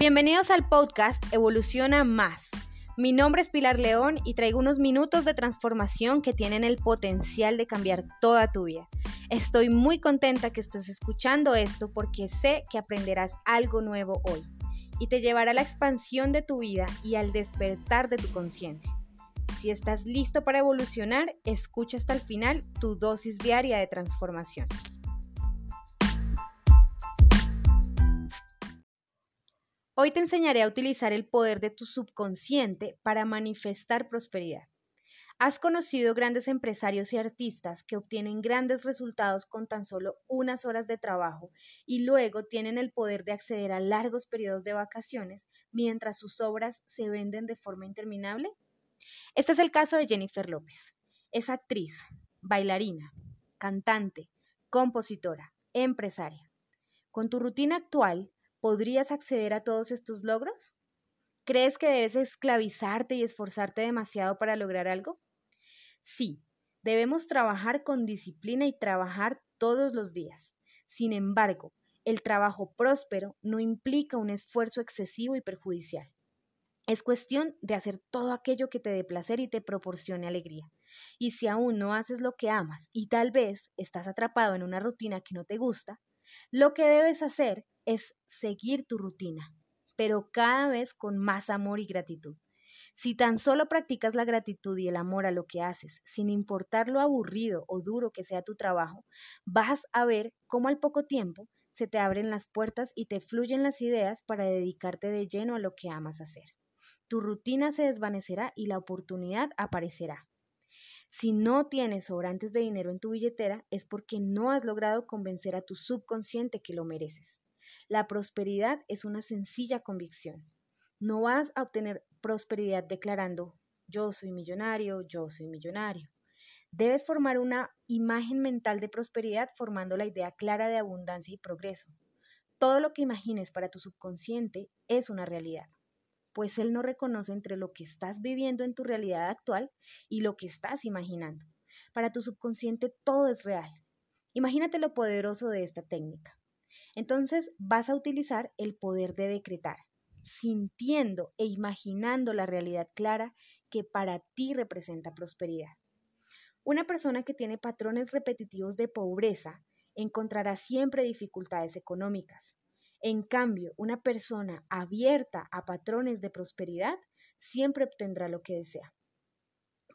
Bienvenidos al podcast Evoluciona Más. Mi nombre es Pilar León y traigo unos minutos de transformación que tienen el potencial de cambiar toda tu vida. Estoy muy contenta que estés escuchando esto porque sé que aprenderás algo nuevo hoy y te llevará a la expansión de tu vida y al despertar de tu conciencia. Si estás listo para evolucionar, escucha hasta el final tu dosis diaria de transformación. Hoy te enseñaré a utilizar el poder de tu subconsciente para manifestar prosperidad. Has conocido grandes empresarios y artistas que obtienen grandes resultados con tan solo unas horas de trabajo y luego tienen el poder de acceder a largos periodos de vacaciones mientras sus obras se venden de forma interminable? Este es el caso de Jennifer López. Es actriz, bailarina, cantante, compositora, empresaria. Con tu rutina actual, ¿podrías acceder a todos estos logros? ¿Crees que debes esclavizarte y esforzarte demasiado para lograr algo? Sí, debemos trabajar con disciplina y trabajar todos los días. Sin embargo, el trabajo próspero no implica un esfuerzo excesivo y perjudicial. Es cuestión de hacer todo aquello que te dé placer y te proporcione alegría. Y si aún no haces lo que amas y tal vez estás atrapado en una rutina que no te gusta, lo que debes hacer es seguir tu rutina, pero cada vez con más amor y gratitud. Si tan solo practicas la gratitud y el amor a lo que haces, sin importar lo aburrido o duro que sea tu trabajo, vas a ver cómo al poco tiempo se te abren las puertas y te fluyen las ideas para dedicarte de lleno a lo que amas hacer. Tu rutina se desvanecerá y la oportunidad aparecerá. Si no tienes sobrantes de dinero en tu billetera es porque no has logrado convencer a tu subconsciente que lo mereces. La prosperidad es una sencilla convicción. No vas a obtener prosperidad declarando yo soy millonario, yo soy millonario. Debes formar una imagen mental de prosperidad formando la idea clara de abundancia y progreso. Todo lo que imagines para tu subconsciente es una realidad pues él no reconoce entre lo que estás viviendo en tu realidad actual y lo que estás imaginando. Para tu subconsciente todo es real. Imagínate lo poderoso de esta técnica. Entonces vas a utilizar el poder de decretar, sintiendo e imaginando la realidad clara que para ti representa prosperidad. Una persona que tiene patrones repetitivos de pobreza encontrará siempre dificultades económicas, en cambio, una persona abierta a patrones de prosperidad siempre obtendrá lo que desea.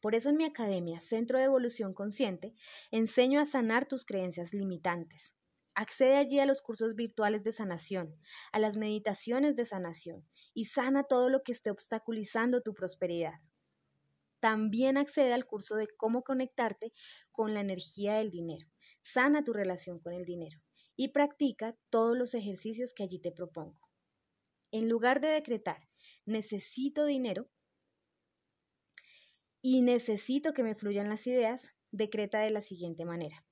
Por eso en mi academia, Centro de Evolución Consciente, enseño a sanar tus creencias limitantes. Accede allí a los cursos virtuales de sanación, a las meditaciones de sanación y sana todo lo que esté obstaculizando tu prosperidad. También accede al curso de cómo conectarte con la energía del dinero. Sana tu relación con el dinero y practica todos los ejercicios que allí te propongo. En lugar de decretar, necesito dinero y necesito que me fluyan las ideas, decreta de la siguiente manera.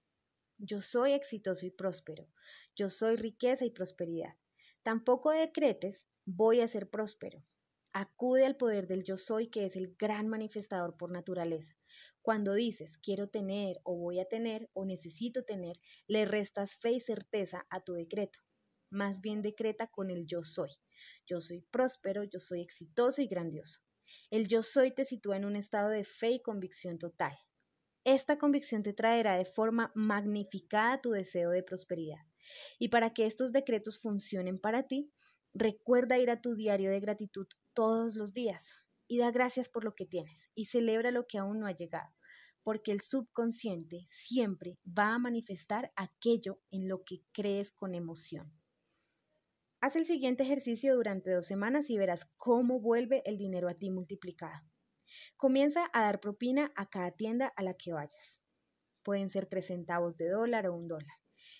Yo soy exitoso y próspero. Yo soy riqueza y prosperidad. Tampoco decretes voy a ser próspero. Acude al poder del yo soy que es el gran manifestador por naturaleza. Cuando dices quiero tener o voy a tener o necesito tener, le restas fe y certeza a tu decreto. Más bien decreta con el yo soy. Yo soy próspero, yo soy exitoso y grandioso. El yo soy te sitúa en un estado de fe y convicción total. Esta convicción te traerá de forma magnificada tu deseo de prosperidad. Y para que estos decretos funcionen para ti, recuerda ir a tu diario de gratitud todos los días y da gracias por lo que tienes y celebra lo que aún no ha llegado, porque el subconsciente siempre va a manifestar aquello en lo que crees con emoción. Haz el siguiente ejercicio durante dos semanas y verás cómo vuelve el dinero a ti multiplicado. Comienza a dar propina a cada tienda a la que vayas. Pueden ser tres centavos de dólar o un dólar.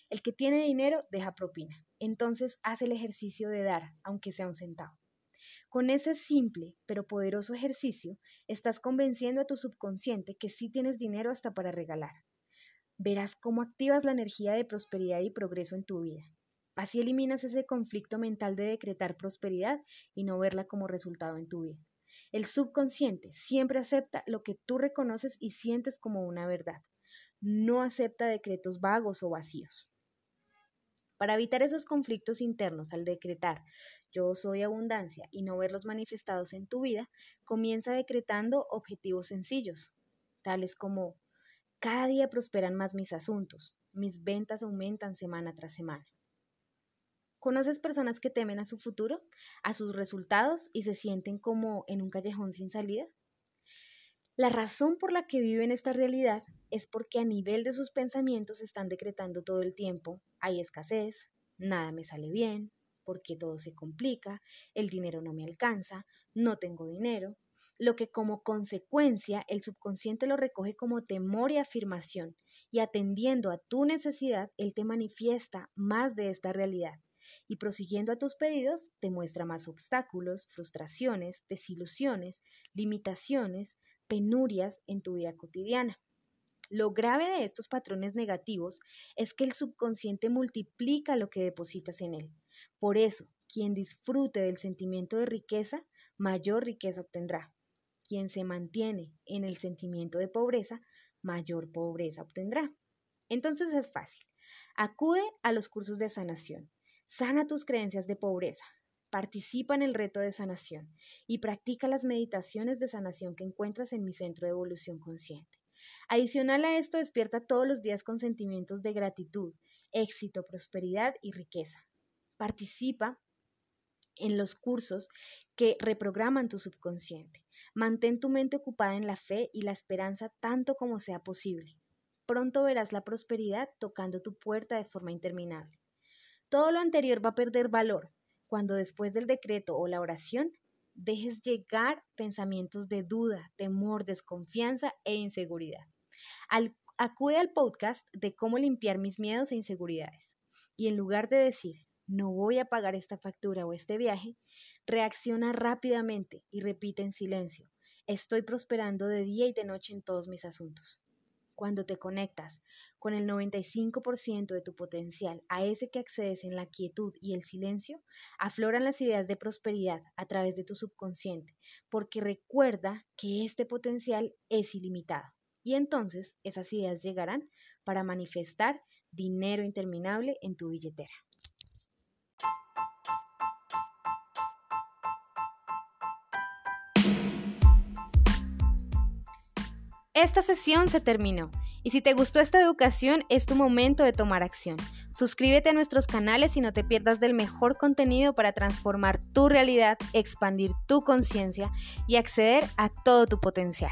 El que tiene dinero deja propina. Entonces haz el ejercicio de dar, aunque sea un centavo. Con ese simple pero poderoso ejercicio, estás convenciendo a tu subconsciente que sí tienes dinero hasta para regalar. Verás cómo activas la energía de prosperidad y progreso en tu vida. Así eliminas ese conflicto mental de decretar prosperidad y no verla como resultado en tu vida. El subconsciente siempre acepta lo que tú reconoces y sientes como una verdad. No acepta decretos vagos o vacíos. Para evitar esos conflictos internos al decretar yo soy abundancia y no verlos manifestados en tu vida, comienza decretando objetivos sencillos, tales como cada día prosperan más mis asuntos, mis ventas aumentan semana tras semana. ¿Conoces personas que temen a su futuro, a sus resultados y se sienten como en un callejón sin salida? La razón por la que viven esta realidad es porque a nivel de sus pensamientos están decretando todo el tiempo, hay escasez, nada me sale bien, porque todo se complica, el dinero no me alcanza, no tengo dinero, lo que como consecuencia el subconsciente lo recoge como temor y afirmación, y atendiendo a tu necesidad, él te manifiesta más de esta realidad, y prosiguiendo a tus pedidos, te muestra más obstáculos, frustraciones, desilusiones, limitaciones, penurias en tu vida cotidiana. Lo grave de estos patrones negativos es que el subconsciente multiplica lo que depositas en él. Por eso, quien disfrute del sentimiento de riqueza, mayor riqueza obtendrá. Quien se mantiene en el sentimiento de pobreza, mayor pobreza obtendrá. Entonces es fácil. Acude a los cursos de sanación. Sana tus creencias de pobreza. Participa en el reto de sanación y practica las meditaciones de sanación que encuentras en mi centro de evolución consciente. Adicional a esto, despierta todos los días con sentimientos de gratitud, éxito, prosperidad y riqueza. Participa en los cursos que reprograman tu subconsciente. Mantén tu mente ocupada en la fe y la esperanza tanto como sea posible. Pronto verás la prosperidad tocando tu puerta de forma interminable. Todo lo anterior va a perder valor cuando después del decreto o la oración dejes llegar pensamientos de duda, temor, desconfianza e inseguridad. acude al podcast de cómo limpiar mis miedos e inseguridades. Y en lugar de decir, no voy a pagar esta factura o este viaje, reacciona rápidamente y repite en silencio, estoy prosperando de día y de noche en todos mis asuntos. Cuando te conectas con el 95% de tu potencial a ese que accedes en la quietud y el silencio, afloran las ideas de prosperidad a través de tu subconsciente, porque recuerda que este potencial es ilimitado. Y entonces esas ideas llegarán para manifestar dinero interminable en tu billetera. Esta sesión se terminó y si te gustó esta educación es tu momento de tomar acción. Suscríbete a nuestros canales y no te pierdas del mejor contenido para transformar tu realidad, expandir tu conciencia y acceder a todo tu potencial.